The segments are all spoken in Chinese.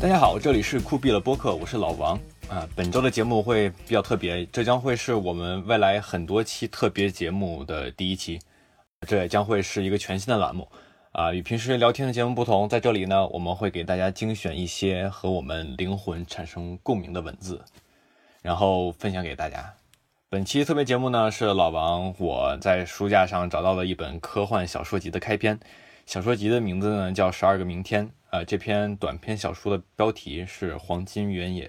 大家好，这里是酷毙了播客，我是老王啊。本周的节目会比较特别，这将会是我们未来很多期特别节目的第一期，这也将会是一个全新的栏目啊。与平时聊天的节目不同，在这里呢，我们会给大家精选一些和我们灵魂产生共鸣的文字，然后分享给大家。本期特别节目呢，是老王我在书架上找到了一本科幻小说集的开篇。小说集的名字呢叫《十二个明天》啊，这篇短篇小说的标题是《黄金原野》，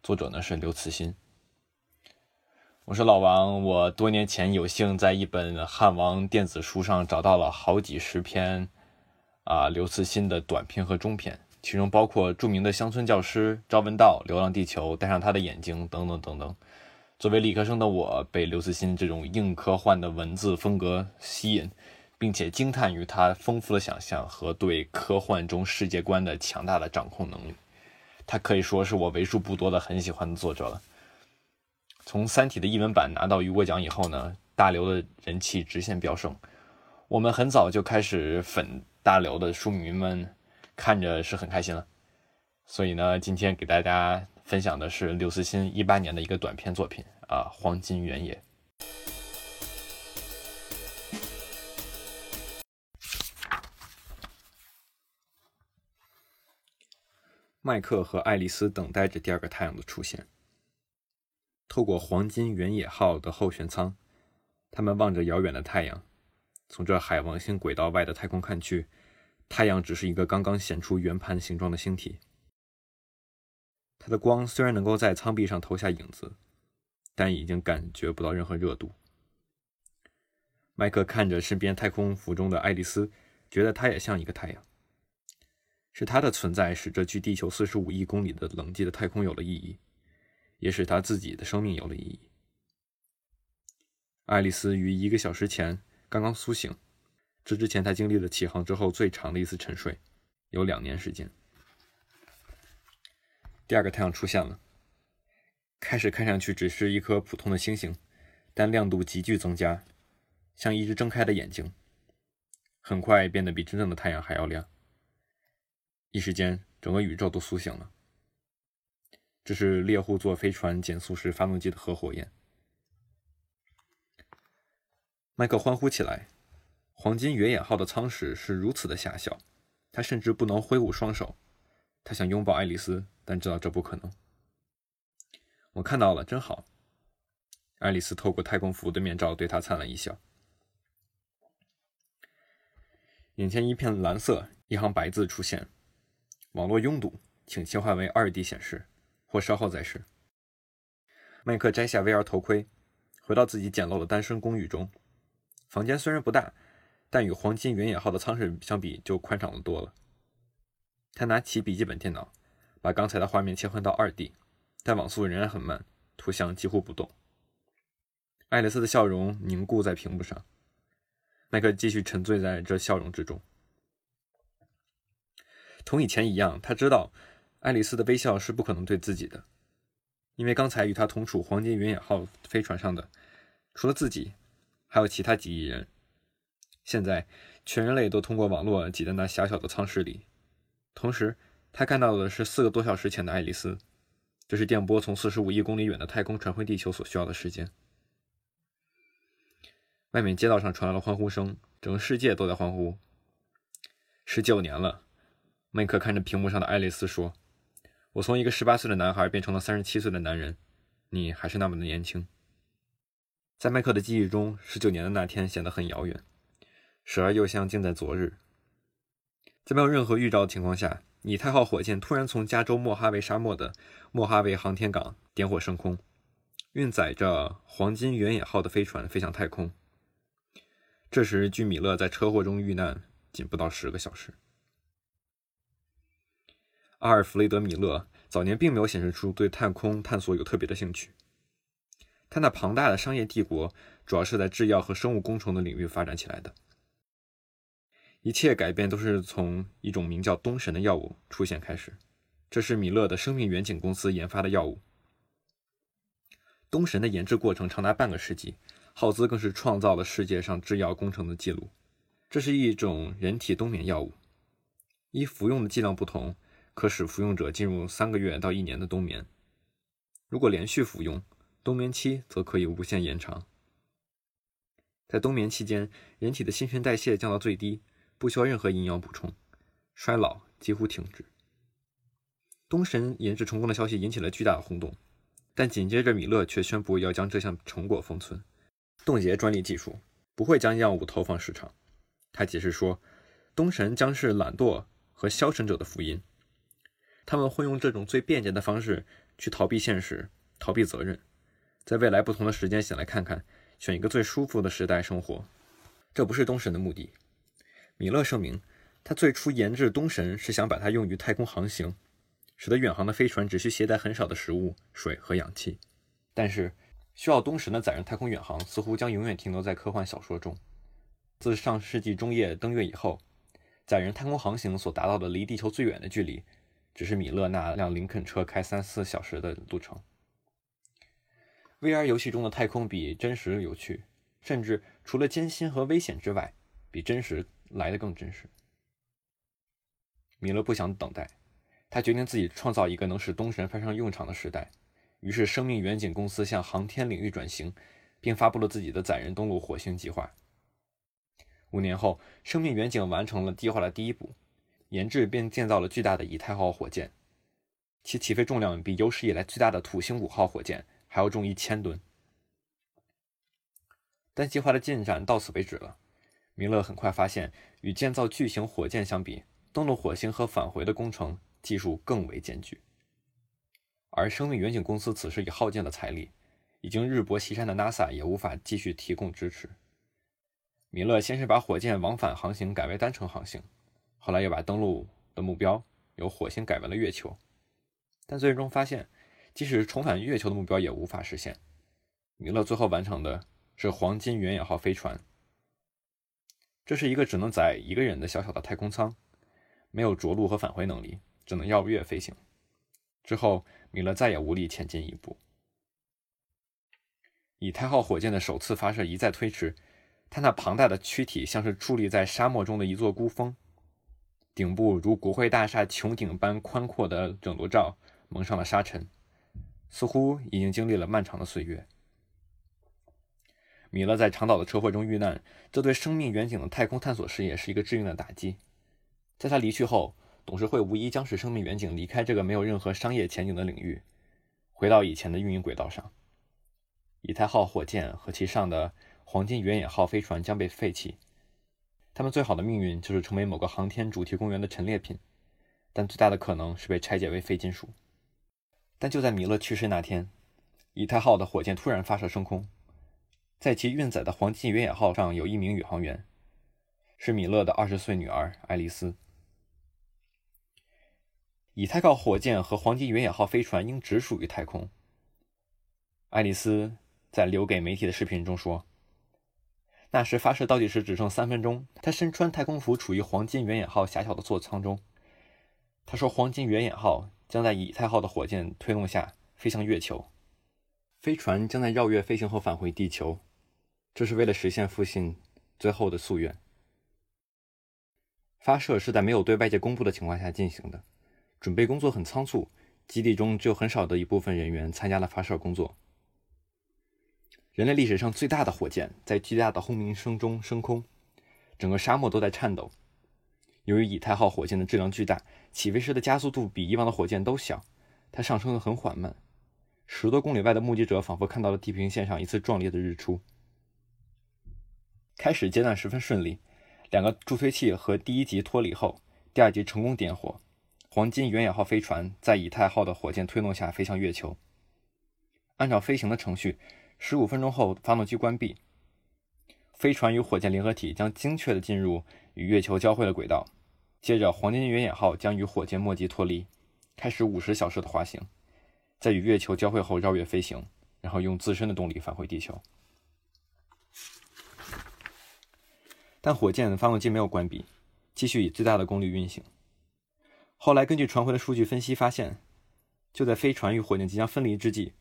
作者呢是刘慈欣。我是老王，我多年前有幸在一本汉王电子书上找到了好几十篇啊刘慈欣的短篇和中篇，其中包括著名的乡村教师朝闻道、流浪地球、戴上他的眼睛等等等等。作为理科生的我，被刘慈欣这种硬科幻的文字风格吸引。并且惊叹于他丰富的想象和对科幻中世界观的强大的掌控能力，他可以说是我为数不多的很喜欢的作者了。从《三体》的译文版拿到雨果奖以后呢，大刘的人气直线飙升。我们很早就开始粉大刘的书迷们，看着是很开心了。所以呢，今天给大家分享的是刘慈欣一八年的一个短篇作品啊，《黄金原野》。麦克和爱丽丝等待着第二个太阳的出现。透过黄金原野号的后舷舱，他们望着遥远的太阳。从这海王星轨道外的太空看去，太阳只是一个刚刚显出圆盘形状的星体。它的光虽然能够在舱壁上投下影子，但已经感觉不到任何热度。麦克看着身边太空服中的爱丽丝，觉得她也像一个太阳。是他的存在使这距地球四十五亿公里的冷寂的太空有了意义，也使他自己的生命有了意义。爱丽丝于一个小时前刚刚苏醒，这之前她经历了起航之后最长的一次沉睡，有两年时间。第二个太阳出现了，开始看上去只是一颗普通的星星，但亮度急剧增加，像一只睁开的眼睛，很快变得比真正的太阳还要亮。一时间，整个宇宙都苏醒了。这是猎户座飞船减速时发动机的核火焰。麦克欢呼起来。黄金原野号的舱室是如此的狭小，他甚至不能挥舞双手。他想拥抱爱丽丝，但知道这不可能。我看到了，真好。爱丽丝透过太空服的面罩对他灿烂一笑。眼前一片蓝色，一行白字出现。网络拥堵，请切换为二 D 显示，或稍后再试。麦克摘下 VR 头盔，回到自己简陋的单身公寓中。房间虽然不大，但与黄金原野号的舱室相比就宽敞的多了。他拿起笔记本电脑，把刚才的画面切换到二 D，但网速仍然很慢，图像几乎不动。爱丽丝的笑容凝固在屏幕上，麦克继续沉醉在这笑容之中。同以前一样，他知道爱丽丝的微笑是不可能对自己的，因为刚才与他同处黄金原野号飞船上的，除了自己，还有其他几亿人。现在，全人类都通过网络挤在那狭小的舱室里。同时，他看到的是四个多小时前的爱丽丝，这是电波从四十五亿公里远的太空传回地球所需要的时间。外面街道上传来了欢呼声，整个世界都在欢呼。十九年了。麦克看着屏幕上的爱丽丝说：“我从一个十八岁的男孩变成了三十七岁的男人，你还是那么的年轻。”在麦克的记忆中，十九年的那天显得很遥远，时而又像近在昨日。在没有任何预兆的情况下，以太号火箭突然从加州莫哈维沙漠的莫哈维航天港点火升空，运载着黄金原野号的飞船飞向太空。这时，距米勒在车祸中遇难仅不到十个小时。阿尔弗雷德·米勒早年并没有显示出对太空探索有特别的兴趣。他那庞大的商业帝国主要是在制药和生物工程的领域发展起来的。一切改变都是从一种名叫东神的药物出现开始。这是米勒的生命远景公司研发的药物。东神的研制过程长达半个世纪，耗资更是创造了世界上制药工程的记录。这是一种人体冬眠药物，依服用的剂量不同。可使服用者进入三个月到一年的冬眠。如果连续服用，冬眠期则可以无限延长。在冬眠期间，人体的新陈代谢降到最低，不需要任何营养补充，衰老几乎停止。东神研制成功的消息引起了巨大的轰动，但紧接着米勒却宣布要将这项成果封存，冻结专利技术，不会将药物投放市场。他解释说，东神将是懒惰和消沉者的福音，他们会用这种最便捷的方式去逃避现实、逃避责任，在未来不同的时间醒来看看，选一个最舒服的时代生活。这不是东神的目的。米勒声明，他最初研制东神是想把它用于太空航行。使得远航的飞船只需携带很少的食物、水和氧气。但是，需要东神的载人太空远航似乎将永远停留在科幻小说中。自上世纪中叶登月以后，载人太空航行所达到的离地球最远的距离，只是米勒那辆林肯车开三四小时的路程。VR 游戏中的太空比真实有趣，甚至除了艰辛和危险之外，比真实来得更真实。米勒不想等待。他决定自己创造一个能使东神派上用场的时代，于是生命远景公司向航天领域转型，并发布了自己的载人登陆火星计划。五年后，生命远景完成了计划的第一步，研制并建造了巨大的以太号火箭，其起飞重量比有史以来最大的土星五号火箭还要重一千吨。但计划的进展到此为止了。米勒很快发现，与建造巨型火箭相比，登陆火星和返回的工程。技术更为艰巨，而生命远景公司此时已耗尽了财力，已经日薄西山的 NASA 也无法继续提供支持。米勒先是把火箭往返航行改为单程航行，后来又把登陆的目标由火星改为了月球，但最终发现，即使重返月球的目标也无法实现。米勒最后完成的是黄金原野号飞船，这是一个只能载一个人的小小的太空舱，没有着陆和返回能力。只能绕月飞行。之后，米勒再也无力前进一步。以太号火箭的首次发射一再推迟，它那庞大的躯体像是矗立在沙漠中的一座孤峰，顶部如国会大厦穹顶般宽阔的整流罩蒙上了沙尘，似乎已经经历了漫长的岁月。米勒在长岛的车祸中遇难，这对生命远景的太空探索事业是一个致命的打击。在他离去后，董事会无疑将使生命远景离开这个没有任何商业前景的领域，回到以前的运营轨道上。以太号火箭和其上的黄金原野号飞船将被废弃，他们最好的命运就是成为某个航天主题公园的陈列品，但最大的可能是被拆解为废金属。但就在米勒去世那天，以太号的火箭突然发射升空，在其运载的黄金原野号上有一名宇航员，是米勒的二十岁女儿爱丽丝。以太号火箭和黄金原野号飞船应只属于太空。爱丽丝在留给媒体的视频中说：“那时发射倒计时只剩三分钟，他身穿太空服，处于黄金远野号狭小的座舱中。他说，黄金远野号将在以太号的火箭推动下飞向月球，飞船将在绕月飞行后返回地球，这是为了实现父亲最后的夙愿。发射是在没有对外界公布的情况下进行的。”准备工作很仓促，基地中只有很少的一部分人员参加了发射工作。人类历史上最大的火箭在巨大的轰鸣声中升空，整个沙漠都在颤抖。由于以太号火箭的质量巨大，起飞时的加速度比以往的火箭都小，它上升的很缓慢。十多公里外的目击者仿佛看到了地平线上一次壮烈的日出。开始阶段十分顺利，两个助推器和第一级脱离后，第二级成功点火。黄金原野号飞船在以太号的火箭推动下飞向月球。按照飞行的程序，十五分钟后发动机关闭，飞船与火箭联合体将精确地进入与月球交汇的轨道。接着，黄金远野号将与火箭末级脱离，开始五十小时的滑行，在与月球交汇后绕月飞行，然后用自身的动力返回地球。但火箭发动机没有关闭，继续以最大的功率运行。后来，根据传回的数据分析发现，就在飞船与火箭即将分离之际，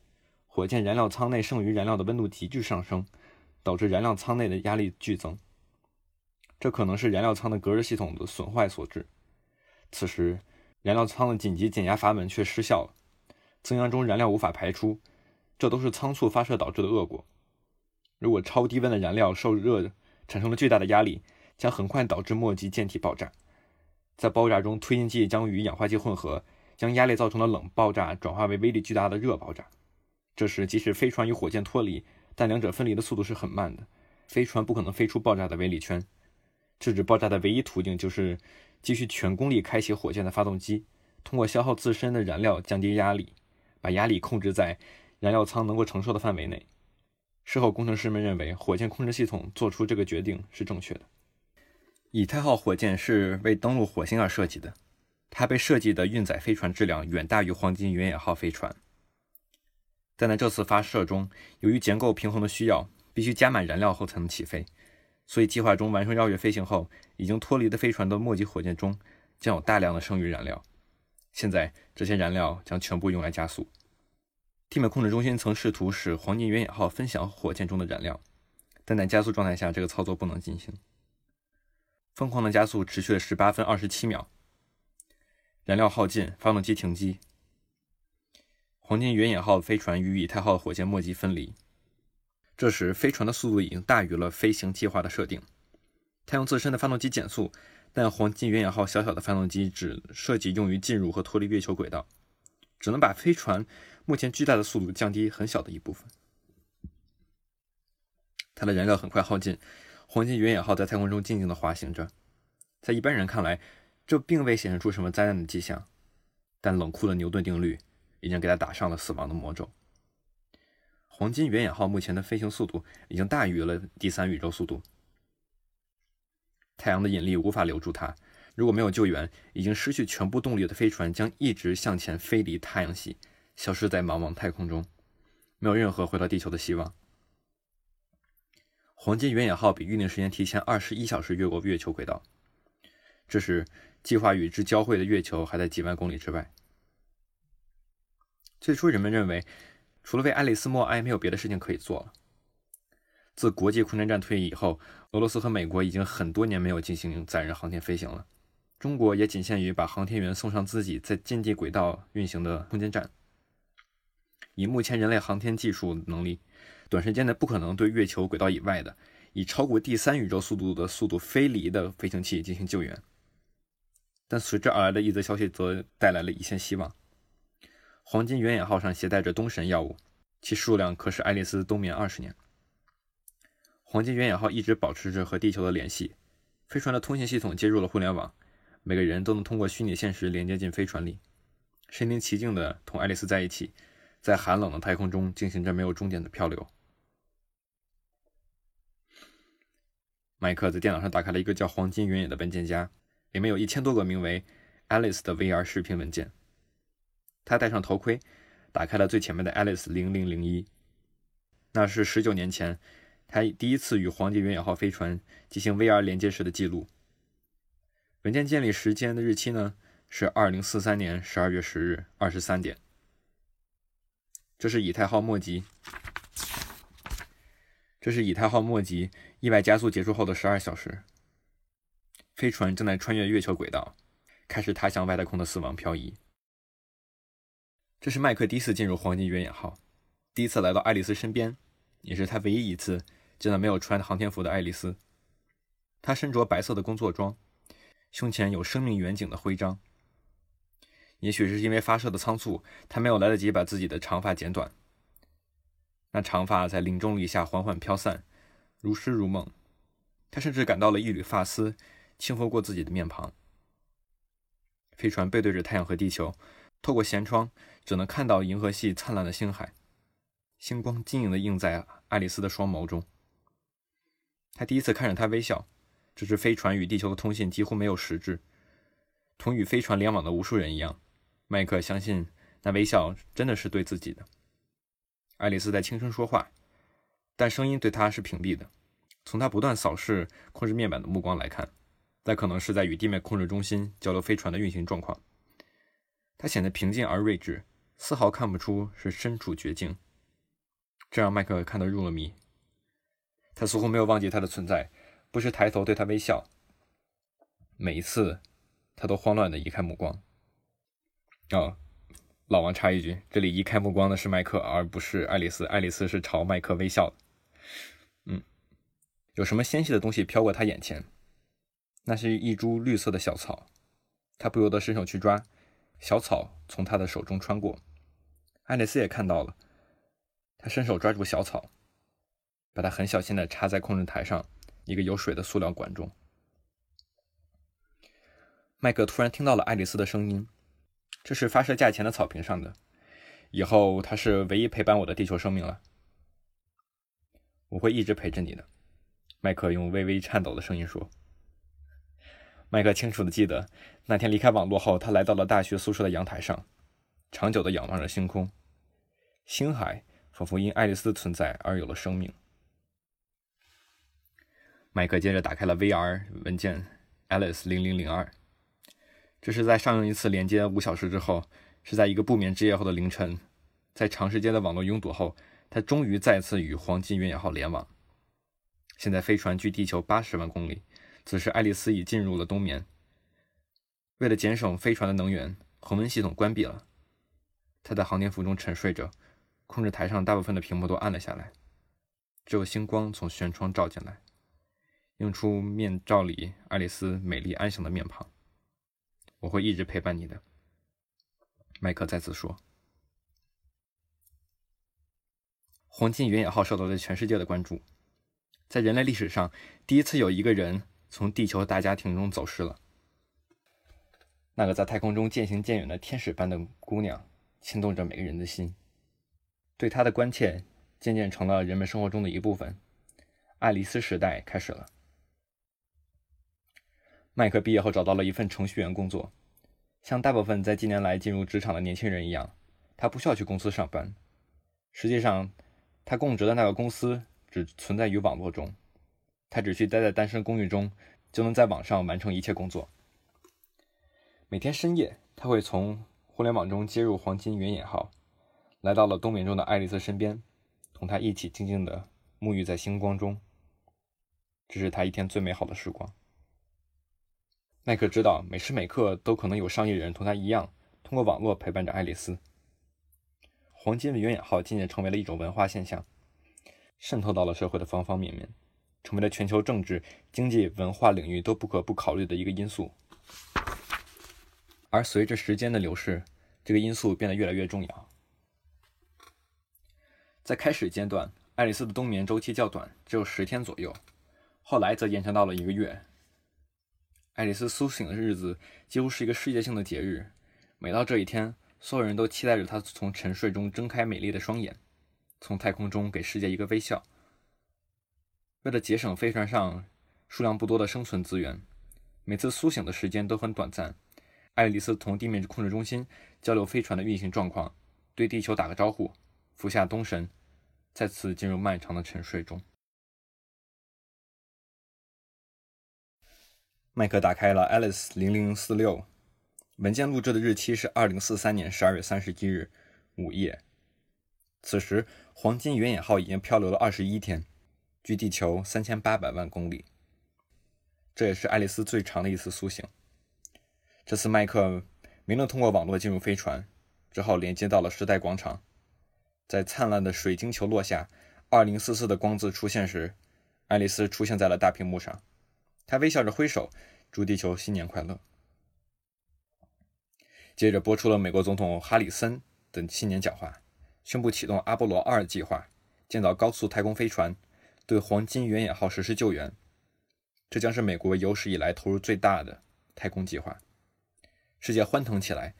火箭燃料舱内剩余燃料的温度急剧上升，导致燃料舱内的压力剧增。这可能是燃料舱的隔热系统的损坏所致。此时，燃料舱的紧急减压阀门却失效了，增压中燃料无法排出，这都是仓促发射导致的恶果。如果超低温的燃料受热产生了巨大的压力，将很快导致末级舰体爆炸。在爆炸中，推进剂将与氧化剂混合，将压力造成的冷爆炸转化为威力巨大的热爆炸。这时，即使飞船与火箭脱离，但两者分离的速度是很慢的，飞船不可能飞出爆炸的威力圈。制止爆炸的唯一途径就是继续全功率开启火箭的发动机，通过消耗自身的燃料降低压力，把压力控制在燃料舱能够承受的范围内。事后，工程师们认为火箭控制系统做出这个决定是正确的。以太号火箭是为登陆火星而设计的，它被设计的运载飞船质量远大于黄金原野号飞船。但在这次发射中，由于结构平衡的需要，必须加满燃料后才能起飞。所以，计划中完成绕月飞行后，已经脱离的飞船的末级火箭中将有大量的剩余燃料。现在，这些燃料将全部用来加速。地面控制中心曾试图使黄金原野号分享火箭中的燃料，但在加速状态下，这个操作不能进行。疯狂的加速持续了十八分二十七秒，燃料耗尽，发动机停机。黄金原野号飞船与以太号火箭末级分离。这时，飞船的速度已经大于了飞行计划的设定。它用自身的发动机减速，但黄金原野号小小的发动机只设计用于进入和脱离月球轨道，只能把飞船目前巨大的速度降低很小的一部分。它的燃料很快耗尽，黄金原野号在太空中静静地滑行着。在一般人看来，这并未显示出什么灾难的迹象，但冷酷的牛顿定律已经给它打上了死亡的魔咒。黄金原野号目前的飞行速度已经大于了第三宇宙速度。太阳的引力无法留住它。如果没有救援，已经失去全部动力的飞船将一直向前飞离太阳系，消失在茫茫太空中，没有任何回到地球的希望。黄金原野号比预定时间提前二十一小时越过月球轨道，这时计划与之交汇的月球还在几万公里之外。最初人们认为。除了为爱丽丝默哀，没有别的事情可以做了。自国际空间站退役以后，俄罗斯和美国已经很多年没有进行载人航天飞行了。中国也仅限于把航天员送上自己在近地轨道运行的空间站。以目前人类航天技术能力，短时间内不可能对月球轨道以外的以超过第三宇宙速度的速度飞离的飞行器进行救援。但随之而来的一则消息则带来了一线希望。黄金原野号上携带着冬神药物，其数量可使爱丽丝冬眠二十年。黄金原野号一直保持着和地球的联系，飞船的通信系统接入了互联网，每个人都能通过虚拟现实连接进飞船里，身临其境地同爱丽丝在一起，在寒冷的太空中进行着没有终点的漂流。麦克在电脑上打开了一个叫“黄金原野”的文件夹，里面有一千多个名为 “Alice” 的 VR 视频文件。他戴上头盔，打开了最前面的 Alice 零零零一，那是十九年前他第一次与黄金原野号飞船进行 VR 连接时的记录。文件建立时间的日期呢是二零四三年十二月十日二十三点。这是以太号末级，这是以太号末级意外加速结束后的十二小时，飞船正在穿越月球轨道，开始踏向外太空的死亡漂移。这是麦克第一次进入黄金原野号，第一次来到爱丽丝身边，也是他唯一一次见到没有穿航天服的爱丽丝。她身着白色的工作装，胸前有生命远景的徽章。也许是因为发射的仓促，她没有来得及把自己的长发剪短。那长发在林中立下缓缓飘散，如诗如梦。他甚至感到了一缕发丝轻拂过自己的面庞。飞船背对着太阳和地球。透过舷窗，只能看到银河系灿烂的星海，星光晶莹的映在爱丽丝的双眸中。他第一次看着她微笑。这只飞船与地球的通信几乎没有实质，同与飞船联网的无数人一样，麦克相信那微笑真的是对自己的。爱丽丝在轻声说话，但声音对他是屏蔽的。从他不断扫视控制面板的目光来看，那可能是在与地面控制中心交流飞船的运行状况。他显得平静而睿智，丝毫看不出是身处绝境，这让麦克看得入了迷。他似乎没有忘记他的存在，不时抬头对他微笑。每一次，他都慌乱地移开目光，哦，老王插一句，这里移开目光的是麦克，而不是爱丽丝。爱丽丝是朝麦克微笑的。嗯，有什么纤细的东西飘过他眼前？那是一株绿色的小草，他不由得伸手去抓，小草从他的手中穿过。爱丽丝也看到了，他伸手抓住小草，把它很小心的插在控制台上一个有水的塑料管中。麦克突然听到了爱丽丝的声音。这是发射架前的草坪上的。以后它是唯一陪伴我的地球生命了。我会一直陪着你的，麦克用微微颤抖的声音说。麦克清楚的记得，那天离开网络后，他来到了大学宿舍的阳台上，长久的仰望着星空，星海仿佛因爱丽丝的存在而有了生命。麦克接着打开了 VR 文件，Alice 零零零二。这是在上一次连接五小时之后，是在一个不眠之夜后的凌晨，在长时间的网络拥堵后，他终于再次与黄金原野号联网。现在飞船距地球八十万公里，此时爱丽丝已进入了冬眠。为了节省飞船的能源，恒温系统关闭了。他在航天服中沉睡着，控制台上大部分的屏幕都暗了下来，只有星光从舷窗照进来，映出面罩里爱丽丝美丽安详的面庞。我会一直陪伴你的，麦克再次说。黄金原野号受到了全世界的关注，在人类历史上，第一次有一个人从地球大家庭中走失了。那个在太空中渐行渐远的天使般的姑娘，牵动着每个人的心。对她的关切渐渐成了人们生活中的一部分。爱丽丝时代开始了。麦克毕业后找到了一份程序员工作，像大部分在近年来进入职场的年轻人一样，他不需要去公司上班。实际上，他供职的那个公司只存在于网络中，他只需待在单身公寓中，就能在网上完成一切工作。每天深夜，他会从互联网中接入黄金原野号，来到了冬眠中的爱丽丝身边，同她一起静静地沐浴在星光中。这是他一天最美好的时光。麦克知道，每时每刻都可能有上亿人同他一样，通过网络陪伴着爱丽丝。黄金的原野号渐渐成为了一种文化现象，渗透到了社会的方方面面，成为了全球政治、经济、文化领域都不可不考虑的一个因素。而随着时间的流逝，这个因素变得越来越重要。在开始阶段，爱丽丝的冬眠周期较短，只有十天左右，后来则延长到了一个月。爱丽丝苏醒的日子几乎是一个世界性的节日。每到这一天，所有人都期待着她从沉睡中睁开美丽的双眼，从太空中给世界一个微笑。为了节省飞船上数量不多的生存资源，每次苏醒的时间都很短暂。爱丽丝同地面控制中心交流飞船的运行状况，对地球打个招呼，服下冬神，再次进入漫长的沉睡中。麦克打开了 Alice 零零四六文件，录制的日期是二零四三年十二月三十一日午夜。此时，黄金原野号已经漂流了二十一天，距地球三千八百万公里。这也是爱丽丝最长的一次苏醒。这次，麦克没能通过网络进入飞船，只好连接到了时代广场。在灿烂的水晶球落下，二零四四的光字出现时，爱丽丝出现在了大屏幕上。她微笑着挥手，祝地球新年快乐。接着播出了美国总统哈里森的新年讲话，宣布启动阿波罗二计划，建造高速太空飞船，对黄金原野号实施救援。这将是美国有史以来投入最大的太空计划。世界欢腾起来，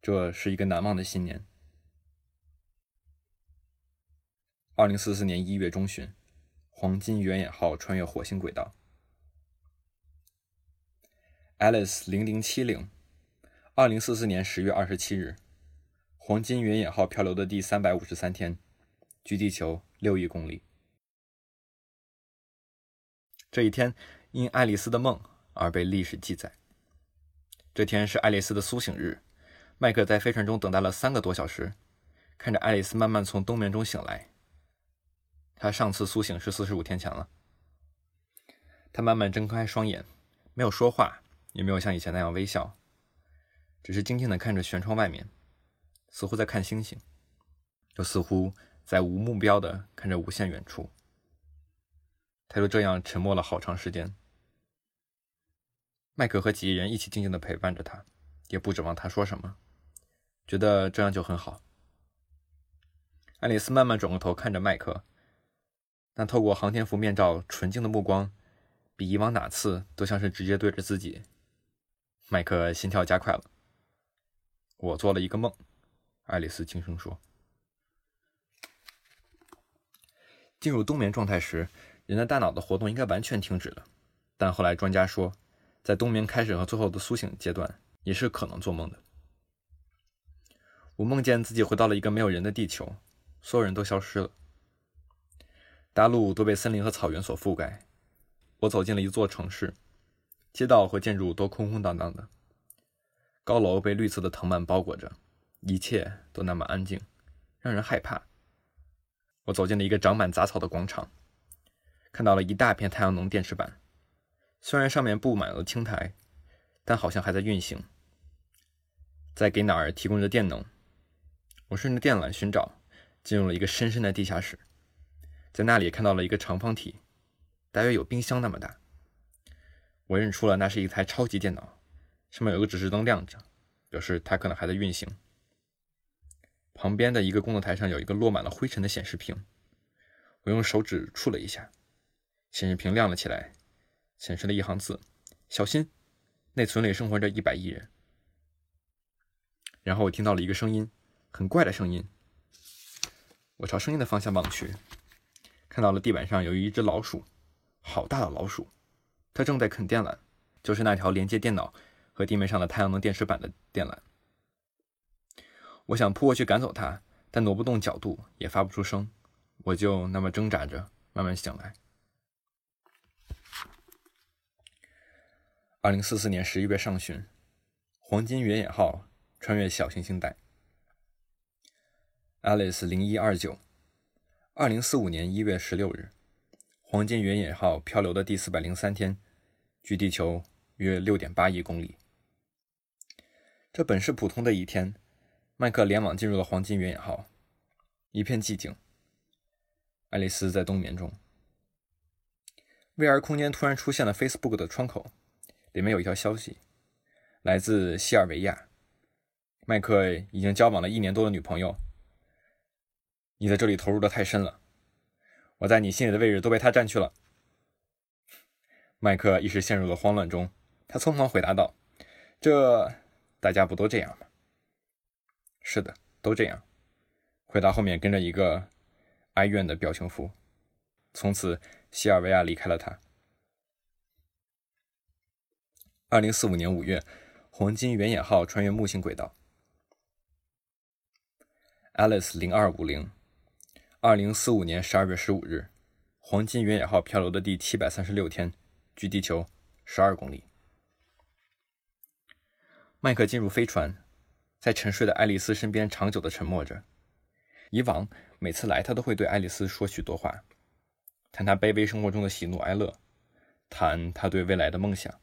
这是一个难忘的新年。二零四四年一月中旬，黄金原野号穿越火星轨道。Alice 零零七零，二零四四年十月二十七日，黄金原野号漂流的第三百五十三天，距地球六亿公里。这一天因爱丽丝的梦而被历史记载。这天是爱丽丝的苏醒日。麦克在飞船中等待了三个多小时，看着爱丽丝慢慢从冬眠中醒来。他上次苏醒是四十五天前了。他慢慢睁开双眼，没有说话。也没有像以前那样微笑，只是静静地看着舷窗外面，似乎在看星星，又似乎在无目标地看着无限远处。他就这样沉默了好长时间。麦克和几人一起静静地陪伴着他，也不指望他说什么，觉得这样就很好。爱丽丝慢慢转过头看着麦克，那透过航天服面罩纯净的目光，比以往哪次都像是直接对着自己。麦克心跳加快了。我做了一个梦，爱丽丝轻声说。进入冬眠状态时，人的大脑的活动应该完全停止了，但后来专家说，在冬眠开始和最后的苏醒阶段，也是可能做梦的。我梦见自己回到了一个没有人的地球。所有人都消失了，大陆都被森林和草原所覆盖。我走进了一座城市，街道和建筑都空空荡荡的，高楼被绿色的藤蔓包裹着，一切都那么安静，让人害怕。我走进了一个长满杂草的广场，看到了一大片太阳能电池板，虽然上面布满了青苔，但好像还在运行，在给哪儿提供着电能。我顺着电缆寻找。进入了一个深深的地下室，在那里看到了一个长方体，大约有冰箱那么大。我认出了那是一台超级电脑，上面有个指示灯亮着，表示它可能还在运行。旁边的一个工作台上有一个落满了灰尘的显示屏，我用手指触了一下，显示屏亮了起来，显示了一行字：“小心，内存里生活着一百亿人。”然后我听到了一个声音，很怪的声音。我朝声音的方向望去，看到了地板上有一只老鼠，好大的老鼠，它正在啃电缆，就是那条连接电脑和地面上的太阳能电池板的电缆。我想扑过去赶走它，但挪不动角度，也发不出声，我就那么挣扎着，慢慢醒来。二零四四年十一月上旬，黄金原野号穿越小行星带。Alice 零一二九，二零四五年一月十六日，黄金原野号漂流的第四百零三天，距地球约六点八亿公里。这本是普通的一天，麦克连网进入了黄金原野号，一片寂静。爱丽丝在冬眠中。VR 空间突然出现了 Facebook 的窗口，里面有一条消息，来自西尔维亚。麦克已经交往了一年多的女朋友。你在这里投入的太深了，我在你心里的位置都被他占去了。麦克一时陷入了慌乱中，他匆忙回答道：“这大家不都这样吗？”“是的，都这样。”回答后面跟着一个哀怨的表情符。从此，西尔维亚离开了他。二零四五年五月，黄金原野号穿越木星轨道。Alice 零二五零。二零四五年十二月十五日，黄金原野号漂流的第七百三十六天，距地球十二公里。麦克进入飞船，在沉睡的爱丽丝身边长久的沉默着。以往每次来，他都会对爱丽丝说许多话，谈他卑微生活中的喜怒哀乐，谈他对未来的梦想。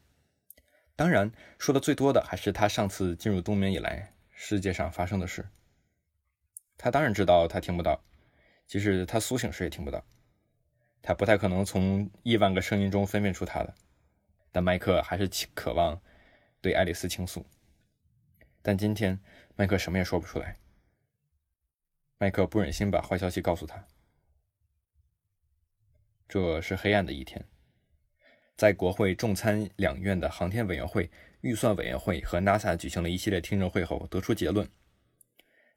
当然，说的最多的还是他上次进入冬眠以来世界上发生的事。他当然知道，他听不到。即使他苏醒时也听不到，他不太可能从亿万个声音中分辨出他的。但麦克还是渴望对爱丽丝倾诉。但今天麦克什么也说不出来。麦克不忍心把坏消息告诉他。这是黑暗的一天，在国会众参两院的航天委员会、预算委员会和 NASA 举行了一系列听证会后，得出结论：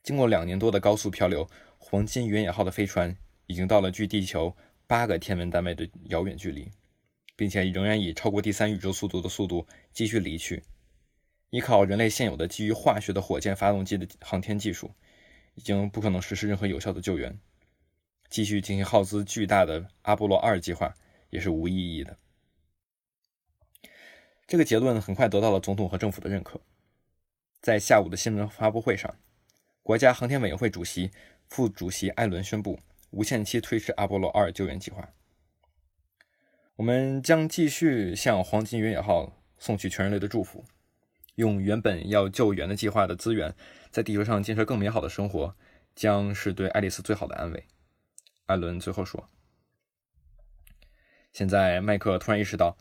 经过两年多的高速漂流。黄金原野号的飞船已经到了距地球八个天文单位的遥远距离，并且仍然以超过第三宇宙速度的速度继续离去。依靠人类现有的基于化学的火箭发动机的航天技术，已经不可能实施任何有效的救援。继续进行耗资巨大的阿波罗二计划也是无意义的。这个结论很快得到了总统和政府的认可。在下午的新闻发布会上，国家航天委员会主席。副主席艾伦宣布无限期推迟阿波罗二救援计划。我们将继续向黄金原野号送去全人类的祝福。用原本要救援的计划的资源，在地球上建设更美好的生活，将是对爱丽丝最好的安慰。艾伦最后说：“现在，麦克突然意识到，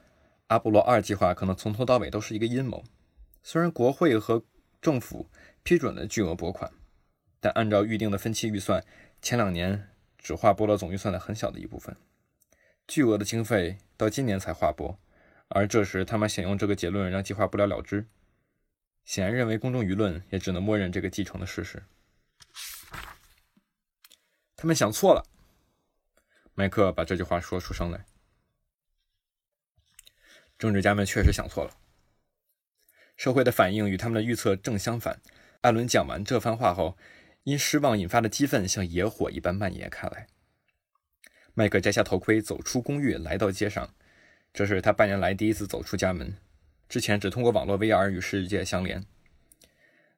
阿波罗二计划可能从头到尾都是一个阴谋。虽然国会和政府批准了巨额拨款，但按照预定的分期预算，前两年只划拨了总预算的很小的一部分，巨额的经费到今年才划拨。而这时，他们想用这个结论让计划不了了之。”显然，认为公众舆论也只能默认这个继承的事实。他们想错了。麦克把这句话说出声来。政治家们确实想错了。社会的反应与他们的预测正相反。艾伦讲完这番话后，因失望引发的激愤像野火一般蔓延开来。麦克摘下头盔，走出公寓，来到街上。这是他半年来第一次走出家门。之前只通过网络 VR 与世界相连。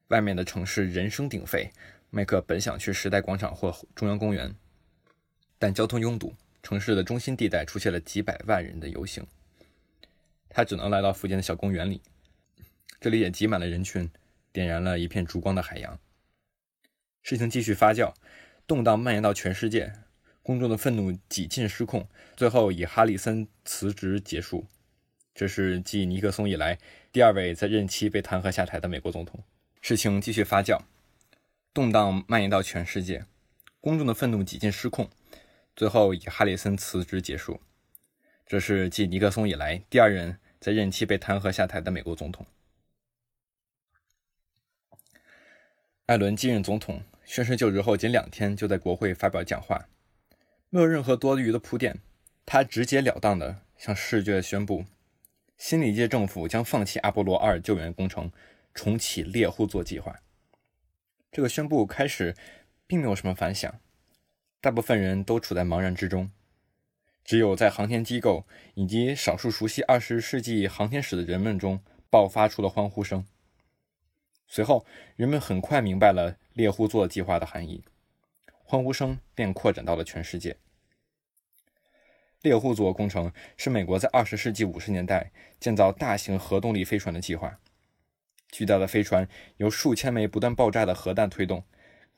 外面的城市人声鼎沸，麦克本想去时代广场或中央公园，但交通拥堵，城市的中心地带出现了几百万人的游行，他只能来到附近的小公园里。这里也挤满了人群，点燃了一片烛光的海洋。事情继续发酵，动荡蔓延到全世界，公众的愤怒几近失控，最后以哈里森辞职结束。这是继尼克松以来第二位在任期被弹劾下台的美国总统。事情继续发酵，动荡蔓延到全世界，公众的愤怒几近失控，最后以哈里森辞职结束。这是继尼克松以来第二任在任期被弹劾下台的美国总统。艾伦继任总统宣誓就职后仅两天，就在国会发表讲话，没有任何多余的铺垫，他直截了当地向世界宣布。新的一届政府将放弃阿波罗二救援工程，重启猎户座计划。这个宣布开始并没有什么反响，大部分人都处在茫然之中，只有在航天机构以及少数熟悉二十世纪航天史的人们中爆发出了欢呼声。随后，人们很快明白了猎户座计划的含义，欢呼声便扩展到了全世界。猎户座工程是美国在二十世纪五十年代建造大型核动力飞船的计划。巨大的飞船由数千枚不断爆炸的核弹推动，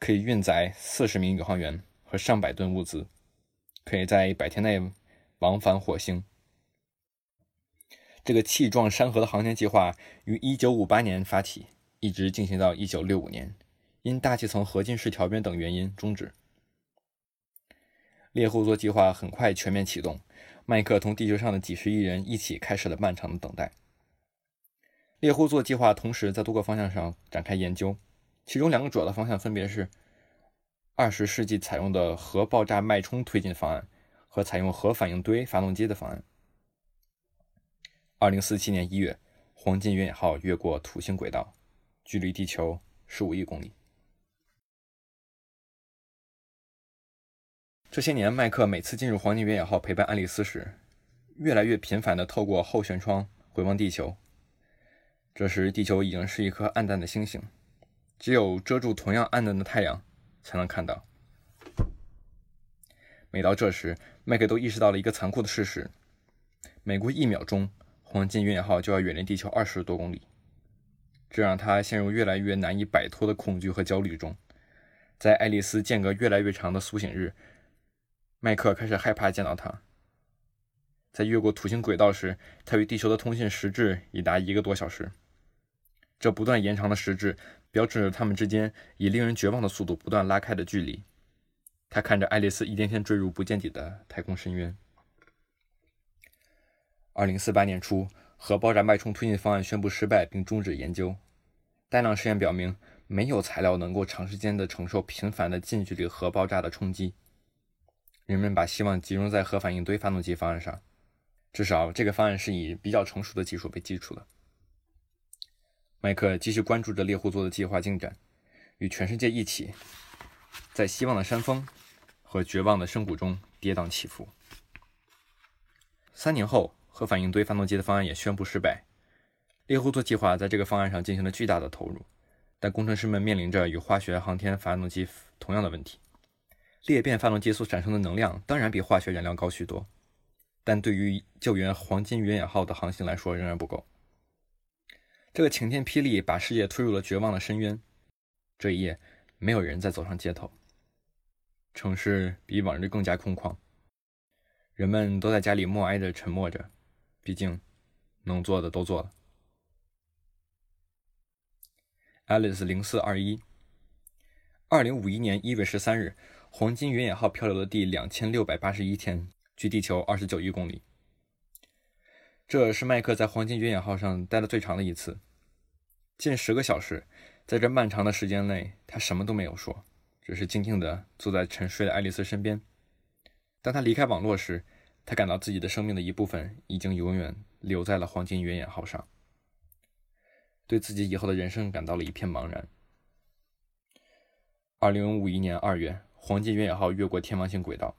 可以运载四十名宇航员和上百吨物资，可以在百天内往返火星。这个气壮山河的航天计划于一九五八年发起，一直进行到一九六五年，因大气层合进式条边等原因终止。猎户座计划很快全面启动，麦克同地球上的几十亿人一起开始了漫长的等待。猎户座计划同时在多个方向上展开研究，其中两个主要的方向分别是二十世纪采用的核爆炸脉冲推进方案和采用核反应堆发动机的方案。二零四七年一月，黄金原野号越过土星轨道，距离地球十五亿公里。这些年，麦克每次进入黄金原野号陪伴爱丽丝时，越来越频繁地透过后舷窗回望地球。这时，地球已经是一颗暗淡的星星，只有遮住同样暗淡的太阳才能看到。每到这时，麦克都意识到了一个残酷的事实：每过一秒钟，黄金越野号就要远离地球二十多公里。这让他陷入越来越难以摆脱的恐惧和焦虑中。在爱丽丝间隔越来越长的苏醒日，麦克开始害怕见到他。在越过土星轨道时，他与地球的通信时滞已达一个多小时。这不断延长的时滞，标志着他们之间以令人绝望的速度不断拉开的距离。他看着爱丽丝一天天坠入不见底的太空深渊。二零四八年初，核爆炸脉冲推进方案宣布失败并终止研究。大量实验表明，没有材料能够长时间的承受频繁的近距离核爆炸的冲击。人们把希望集中在核反应堆发动机方案上，至少这个方案是以比较成熟的技术为基础的。麦克继续关注着猎户座的计划进展，与全世界一起，在希望的山峰和绝望的深谷中跌宕起伏。三年后，核反应堆发动机的方案也宣布失败。猎户座计划在这个方案上进行了巨大的投入，但工程师们面临着与化学航天发动机同样的问题。裂变发动机所产生的能量当然比化学燃料高许多，但对于救援黄金原野号的航行来说仍然不够。这个晴天霹雳把世界推入了绝望的深渊。这一夜，没有人再走上街头，城市比往日更加空旷。人们都在家里默哀着、沉默着，毕竟能做的都做了。Alice 零四二一，二零五一年一月十三日，黄金原野号漂流的第两千六百八十一天，距地球二十九亿公里。这是麦克在黄金原野号上待的最长的一次，近十个小时。在这漫长的时间内，他什么都没有说，只是静静地坐在沉睡的爱丽丝身边。当他离开网络时，他感到自己的生命的一部分已经永远留在了黄金原野号上，对自己以后的人生感到了一片茫然。二零五一年二月，黄金原野号越过天王星轨道。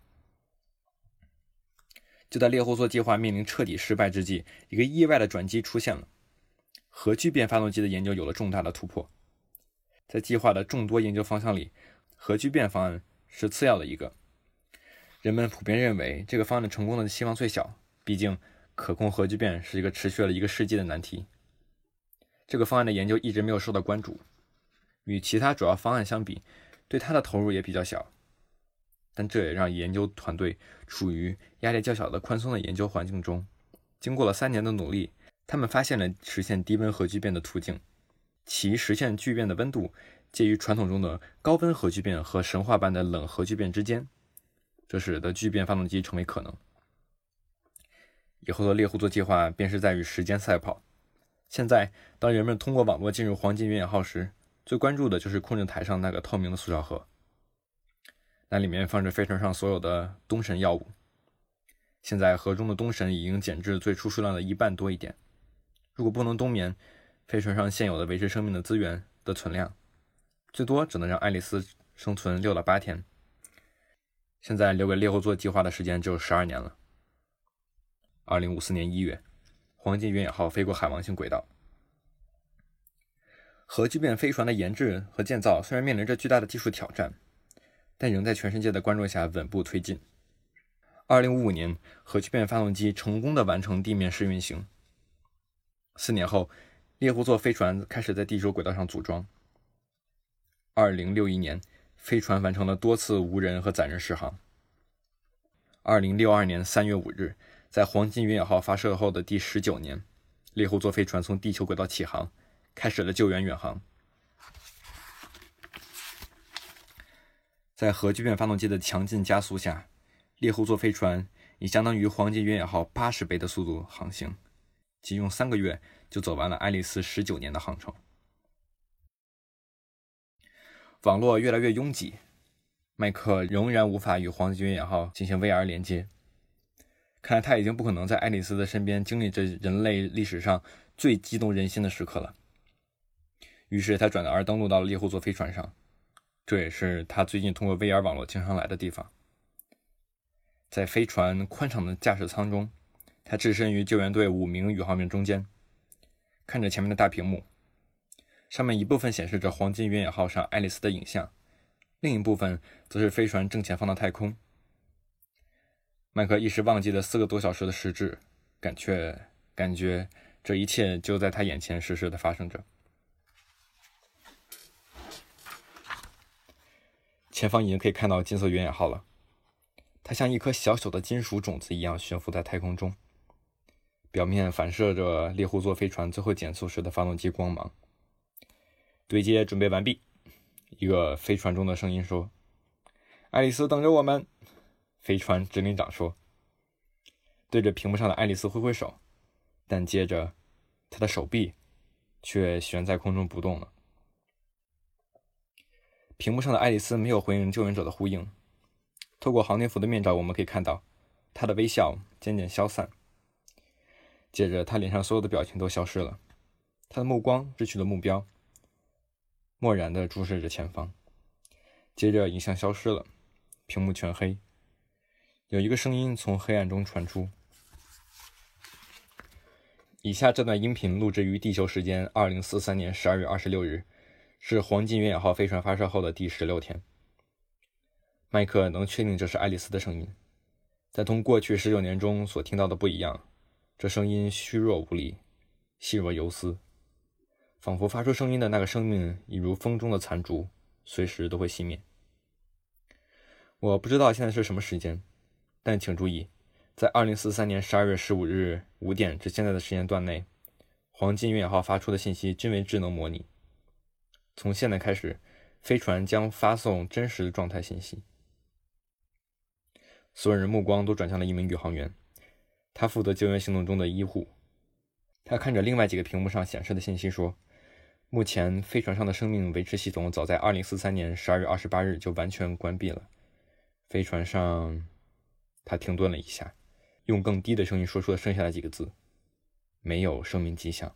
就在猎户座计划面临彻底失败之际，一个意外的转机出现了。核聚变发动机的研究有了重大的突破。在计划的众多研究方向里，核聚变方案是次要的一个。人们普遍认为这个方案的成功的希望最小，毕竟可控核聚变是一个持续了一个世纪的难题。这个方案的研究一直没有受到关注，与其他主要方案相比，对它的投入也比较小。但这也让研究团队处于压力较小的宽松的研究环境中。经过了三年的努力，他们发现了实现低温核聚变的途径。其实现聚变的温度介于传统中的高温核聚变和神话般的冷核聚变之间，这使得聚变发动机成为可能。以后的猎户座计划便是在与时间赛跑。现在，当人们通过网络进入黄金原野号时，最关注的就是控制台上那个透明的塑料盒。那里面放着飞船上所有的东神药物。现在盒中的东神已经减至最初数量的一半多一点。如果不能冬眠，飞船上现有的维持生命的资源的存量，最多只能让爱丽丝生存六到八天。现在留给猎户座计划的时间只有十二年了。二零五四年一月，黄金原野号飞过海王星轨道。核聚变飞船的研制和建造虽然面临着巨大的技术挑战。但仍在全世界的关注下稳步推进。二零五五年，核聚变发动机成功的完成地面试运行。四年后，猎户座飞船开始在地球轨道上组装。二零六一年，飞船完成了多次无人和载人试航。二零六二年三月五日，在黄金原野号发射后的第十九年，猎户座飞船从地球轨道起航，开始了救援远航。在核聚变发动机的强劲加速下，猎户座飞船以相当于黄金原野号八十倍的速度航行，仅用三个月就走完了爱丽丝十九年的航程。网络越来越拥挤，麦克仍然无法与黄金原野号进行 VR 连接。看来他已经不可能在爱丽丝的身边经历这人类历史上最激动人心的时刻了。于是他转而登陆到了猎户座飞船上。这也是他最近通过 VR 网络经常来的地方。在飞船宽敞的驾驶舱中，他置身于救援队五名宇航员中间，看着前面的大屏幕，上面一部分显示着黄金原野号上爱丽丝的影像，另一部分则是飞船正前方的太空。麦克一时忘记了四个多小时的时至，感却感觉这一切就在他眼前实时的发生着。前方已经可以看到金色原野号了，它像一颗小小的金属种子一样悬浮在太空中，表面反射着猎户座飞船最后减速时的发动机光芒。对接准备完毕，一个飞船中的声音说：“爱丽丝等着我们。”飞船指令长说：“对着屏幕上的爱丽丝挥挥手。”但接着，他的手臂却悬在空中不动了。屏幕上的爱丽丝没有回应救援者的呼应。透过航天服的面罩，我们可以看到她的微笑渐渐消散。接着，他脸上所有的表情都消失了，他的目光失去了目标，漠然地注视着前方。接着，影像消失了，屏幕全黑。有一个声音从黑暗中传出：“以下这段音频录制于地球时间二零四三年十二月二十六日。”是黄金原野号飞船发射后的第十六天。麦克能确定这是爱丽丝的声音，但同过去十九年中所听到的不一样。这声音虚弱无力，细若游丝。仿佛发出声音的那个生命，已如风中的残烛，随时都会熄灭。我不知道现在是什么时间，但请注意，在二零四三年十二月十五日五点至现在的时间段内，黄金远号发出的信息均为智能模拟。从现在开始，飞船将发送真实的状态信息。所有人目光都转向了一名宇航员，他负责救援行动中的医护。他看着另外几个屏幕上显示的信息说。目前，飞船上的生命维持系统早在2043年12月28日就完全关闭了。飞船上，他停顿了一下，用更低的声音说出了剩下的几个字：“没有生命迹象。”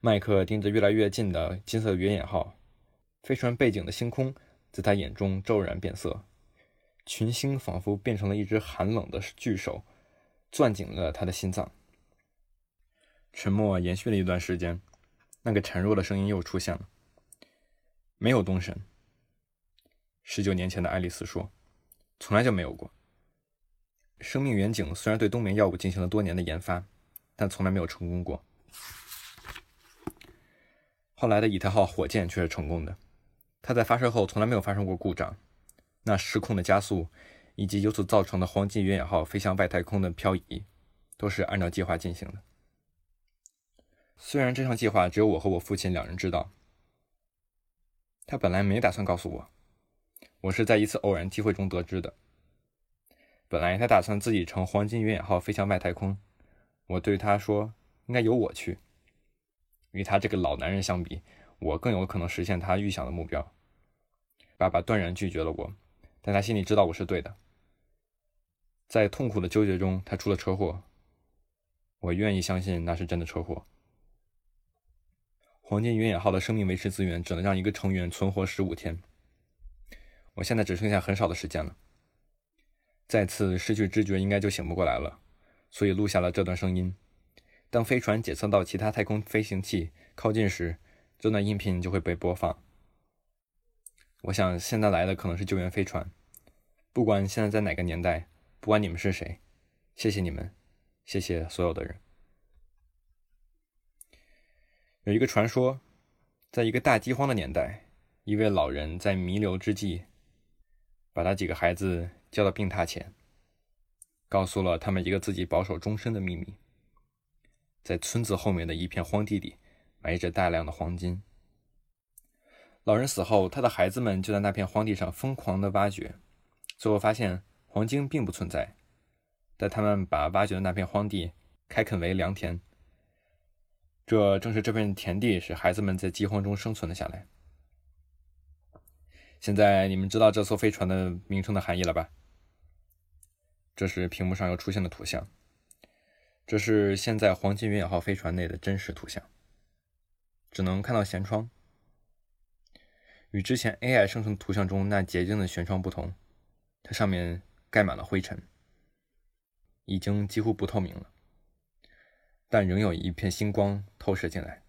麦克盯着越来越近的金色圆眼号，飞船背景的星空在他眼中骤然变色，群星仿佛变成了一只寒冷的巨手，攥紧了他的心脏。沉默延续了一段时间，那个孱弱的声音又出现了：“没有东神。”十九年前的爱丽丝说：“从来就没有过。生命远景虽然对冬眠药物进行了多年的研发，但从来没有成功过。后来的以太号火箭却是成功的，它在发射后从来没有发生过故障。那失控的加速，以及由此造成的黄金原野号飞向外太空的漂移，都是按照计划进行的。”虽然这项计划只有我和我父亲两人知道，他本来没打算告诉我，我是在一次偶然机会中得知的。本来他打算自己乘黄金原野号飞向外太空，我对他说应该由我去。与他这个老男人相比，我更有可能实现他预想的目标。爸爸断然拒绝了我，但他心里知道我是对的。在痛苦的纠结中，他出了车祸。我愿意相信那是真的车祸。黄金远野号的生命维持资源只能让一个成员存活十五天。我现在只剩下很少的时间了。再次失去知觉，应该就醒不过来了，所以录下了这段声音。当飞船检测到其他太空飞行器靠近时，这段音频就会被播放。我想现在来的可能是救援飞船。不管现在在哪个年代，不管你们是谁，谢谢你们，谢谢所有的人。有一个传说，在一个大饥荒的年代，一位老人在弥留之际，把他几个孩子叫到病榻前，告诉了他们一个自己保守终身的秘密：在村子后面的一片荒地里，埋着大量的黄金。老人死后，他的孩子们就在那片荒地上疯狂的挖掘，最后发现黄金并不存在，但他们把挖掘的那片荒地开垦为良田。这正是这片田地使孩子们在饥荒中生存了下来。现在你们知道这艘飞船的名称的含义了吧？这是屏幕上又出现的图像，这是现在黄金远野号飞船内的真实图像，只能看到舷窗。与之前 AI 生成图像中那洁净的舷窗不同，它上面盖满了灰尘，已经几乎不透明了。但仍有一片星光透射进来。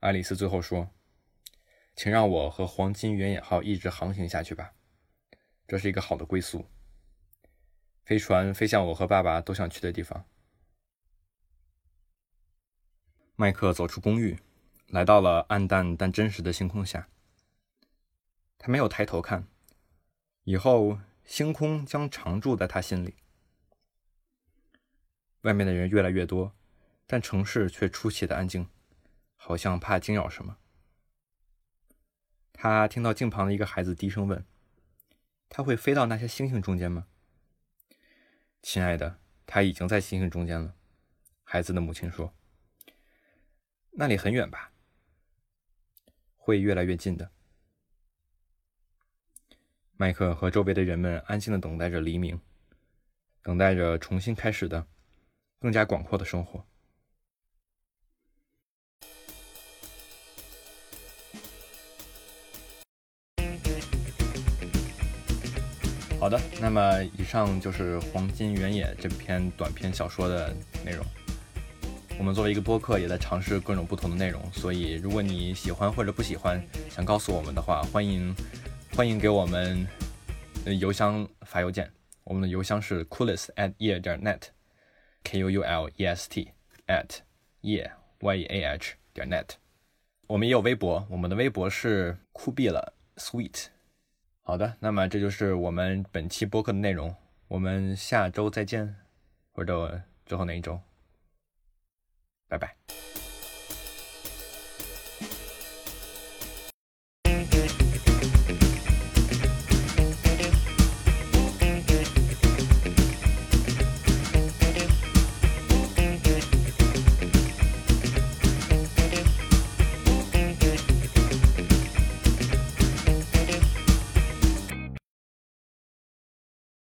爱丽丝最后说：“请让我和黄金原野号一直航行下去吧，这是一个好的归宿。飞船飞向我和爸爸都想去的地方。”麦克走出公寓，来到了暗淡但真实的星空下。他没有抬头看，以后星空将常驻在他心里。外面的人越来越多，但城市却出奇的安静，好像怕惊扰什么。他听到镜旁的一个孩子低声问：“他会飞到那些星星中间吗？”“亲爱的，他已经在星星中间了。”孩子的母亲说。“那里很远吧？”“会越来越近的。”麦克和周围的人们安静的等待着黎明，等待着重新开始的。更加广阔的生活。好的，那么以上就是《黄金原野》这篇短篇小说的内容。我们作为一个播客，也在尝试各种不同的内容，所以如果你喜欢或者不喜欢，想告诉我们的话，欢迎欢迎给我们邮箱发邮件。我们的邮箱是 coolest at ye 点 net，k u u l e s t at ye y e a h 点 net。我们也有微博，我们的微博是酷毙了 sweet。好的，那么这就是我们本期播客的内容，我们下周再见，或者最后那一周，拜拜。